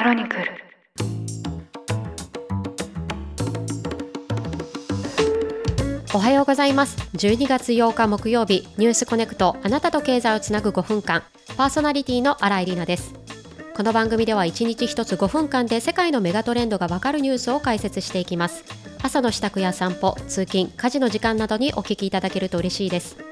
クロニクル。おはようございます。12月8日木曜日ニュースコネクト。あなたと経済をつなぐ5分間。パーソナリティの新井里奈です。この番組では1日1つ5分間で世界のメガトレンドがわかるニュースを解説していきます。朝の支度や散歩通勤家事の時間などにお聞きいただけると嬉しいです。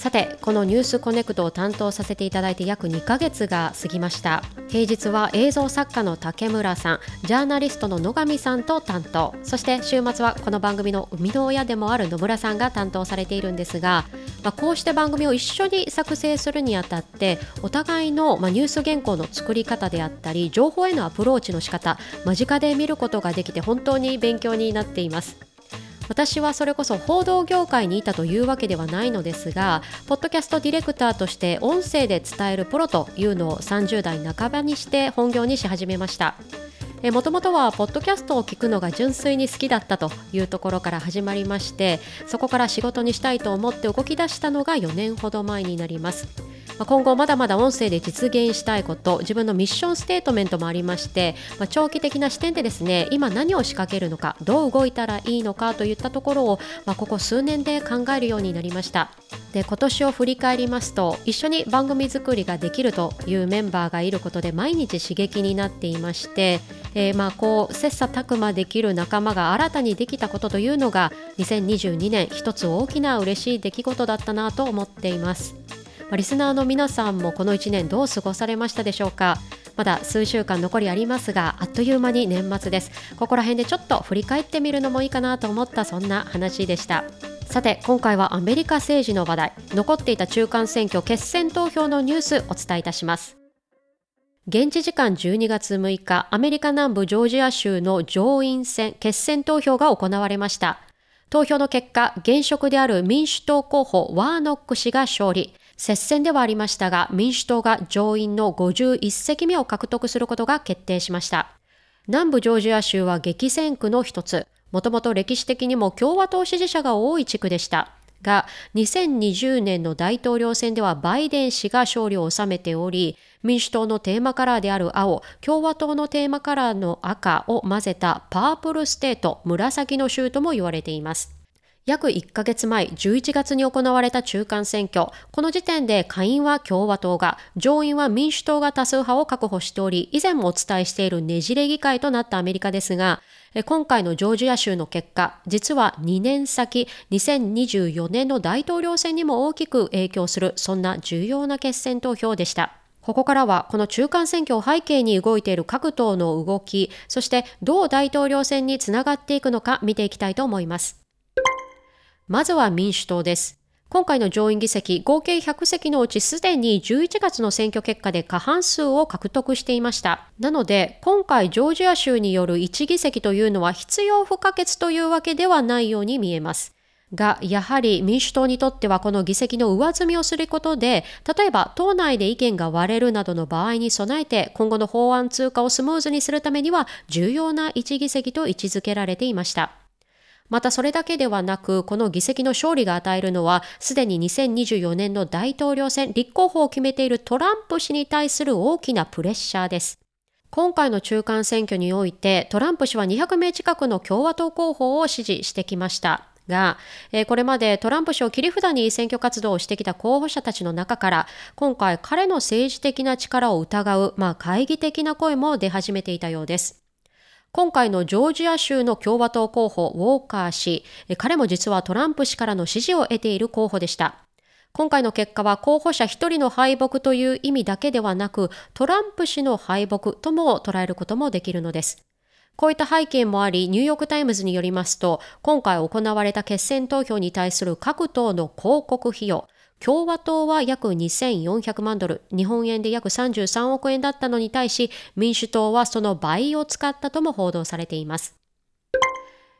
さてこのニュースコネクトを担当させていただいて約2ヶ月が過ぎました。平日は映像作家の竹村さんジャーナリストの野上さんと担当。そして週末はこの番組の生みの親でもある野村さんが担当されているんですが、まあ、こうして番組を一緒に作成するにあたってお互いの、まあ、ニュース原稿の作り方であったり情報へのアプローチの仕方間近で見ることができて本当に勉強になっています。私はそれこそ報道業界にいたというわけではないのですがポッドキャストディレクターとして音声で伝えるプロというのを30代半ばにして本業にし始めました。もともとはポッドキャストを聞くのが純粋に好きだったというところから始まりましてそこから仕事にしたいと思って動き出したのが4年ほど前になります。まあ、今後まだまだ音声で実現したいこと自分のミッションステートメントもありまして、まあ、長期的な視点でですね今何を仕掛けるのかどう動いたらいいのかといったところを、まあ、ここ数年で考えるようになりましたで今年を振り返りますと一緒に番組作りができるというメンバーがいることで毎日刺激になっていまして、えー、まあこう切磋琢磨できる仲間が新たにできたことというのが2022年一つ大きな嬉しい出来事だったなと思っています。リスナーの皆さんもこの1年どう過ごされましたでしょうか？まだ数週間残りありますがあっという間に年末です。ここら辺でちょっと振り返ってみるのもいいかなと思ったそんな話でした。さて今回はアメリカ政治の話題。残っていた中間選挙決選投票のニュースお伝えいたします。現地時間12月6日アメリカ南部ジョージア州の上院選決選投票が行われました。投票の結果現職である民主党候補ワーノック氏が勝利。接戦ではありましたが、民主党が上院の51席目を獲得することが決定しました。南部ジョージア州は激戦区の一つ、もともと歴史的にも共和党支持者が多い地区でした。が、2020年の大統領選ではバイデン氏が勝利を収めており、民主党のテーマカラーである青、共和党のテーマカラーの赤を混ぜたパープルステート、紫の州とも言われています。約1ヶ月前11月に行われた中間選挙、この時点で下院は共和党が、上院は民主党が多数派を確保しており、以前もお伝えしているねじれ議会となったアメリカですが、今回のジョージア州の結果、実は2年先、2024年の大統領選にも大きく影響する、そんな重要な決選投票でした。ここからはこの中間選挙を背景に動いている各党の動き、そしてどう大統領選につながっていくのか見ていきたいと思います。まずは民主党です。今回の上院議席、合計100席のうちすでに11月の選挙結果で過半数を獲得していました。なので、今回ジョージア州による1議席というのは必要不可欠というわけではないように見えます。が、やはり民主党にとってはこの議席の上積みをすることで、例えば党内で意見が割れるなどの場合に備えて、今後の法案通過をスムーズにするためには重要な1議席と位置づけられていました。またそれだけではなく、この議席の勝利が与えるのは、すでに2024年の大統領選立候補を決めているトランプ氏に対する大きなプレッシャーです。今回の中間選挙において、トランプ氏は200名近くの共和党候補を支持してきました。が、これまでトランプ氏を切り札に選挙活動をしてきた候補者たちの中から、今回彼の政治的な力を疑う、まあ、懐疑的な声も出始めていたようです。今回のジョージア州の共和党候補ウォーカー氏、彼も実はトランプ氏からの支持を得ている候補でした。今回の結果は候補者一人の敗北という意味だけではなく、トランプ氏の敗北とも捉えることもできるのです。こういった背景もあり、ニューヨークタイムズによりますと、今回行われた決選投票に対する各党の広告費用、共和党は約2400万ドル、日本円で約33億円だったのに対し、民主党はその倍を使ったとも報道されています。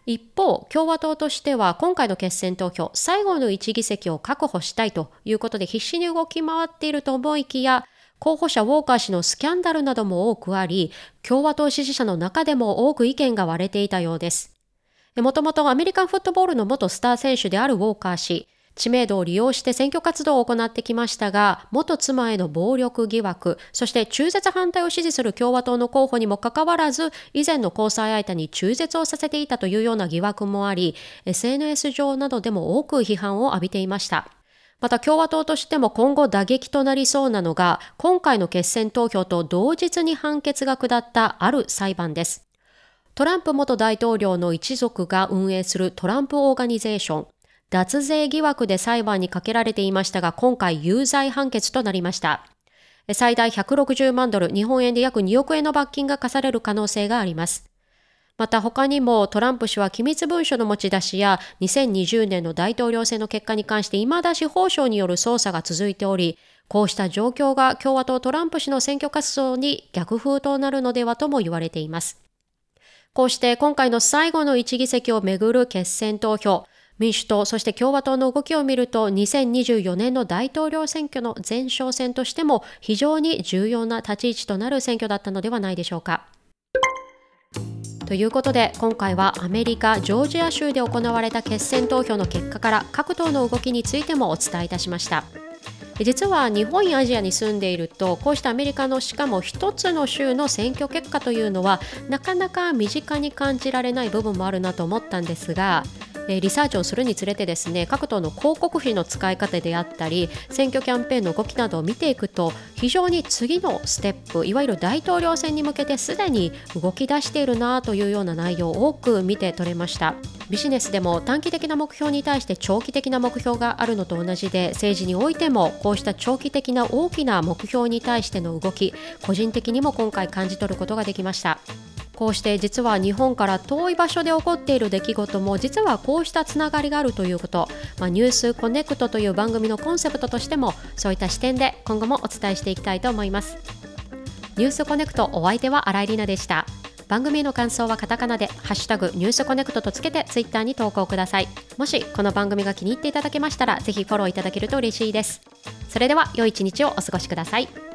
一方、共和党としては今回の決選投票、最後の1議席を確保したいということで必死に動き回っていると思いきや、候補者ウォーカー氏のスキャンダルなども多くあり、共和党支持者の中でも多く意見が割れていたようです。もともとアメリカンフットボールの元スター選手であるウォーカー氏、知名度を利用して選挙活動を行ってきましたが、元妻への暴力疑惑、そして中絶反対を支持する共和党の候補にもかかわらず、以前の交際相手に中絶をさせていたというような疑惑もあり、SNS 上などでも多く批判を浴びていました。また共和党としても今後打撃となりそうなのが、今回の決選投票と同日に判決が下ったある裁判です。トランプ元大統領の一族が運営するトランプオーガニゼーション、脱税疑惑で裁判にかけられていましたが、今回有罪判決となりました。最大160万ドル、日本円で約2億円の罰金が課される可能性があります。また他にもトランプ氏は機密文書の持ち出しや2020年の大統領選の結果に関して未だ司法省による捜査が続いており、こうした状況が共和党トランプ氏の選挙活動に逆風となるのではとも言われています。こうして今回の最後の一議席をめぐる決選投票、民主党、そして共和党の動きを見ると、2024年の大統領選挙の前哨戦としても非常に重要な立ち位置となる選挙だったのではないでしょうか。ということで今回はアメリカ・ジョージア州で行われた決選投票の結果から各党の動きについてもお伝えいたしました実は日本やアジアに住んでいるとこうしたアメリカのしかも一つの州の選挙結果というのはなかなか身近に感じられない部分もあるなと思ったんですがえリサーチをするにつれてですね各党の広告費の使い方であったり選挙キャンペーンの動きなどを見ていくと非常に次のステップいわゆる大統領選に向けてすでに動き出しているなというような内容を多く見て取れました。ビジネスでも短期的な目標に対して長期的な目標があるのと同じで政治においてもこうした長期的な大きな目標に対しての動き個人的にも今回感じ取ることができました。こうして実は日本から遠い場所で起こっている出来事も実はこうしたつながりがあるということ、まあ、ニュースコネクトという番組のコンセプトとしてもそういった視点で今後もお伝えしていきたいと思います。ニュースコネクトお相手は新井里奈でした。番組の感想はカタカナで「ハッシュタグニュースコネクト」とつけてツイッターに投稿ください。もしこの番組が気に入っていただけましたらぜひフォローいただけると嬉しいです。それでは良い一日をお過ごしください。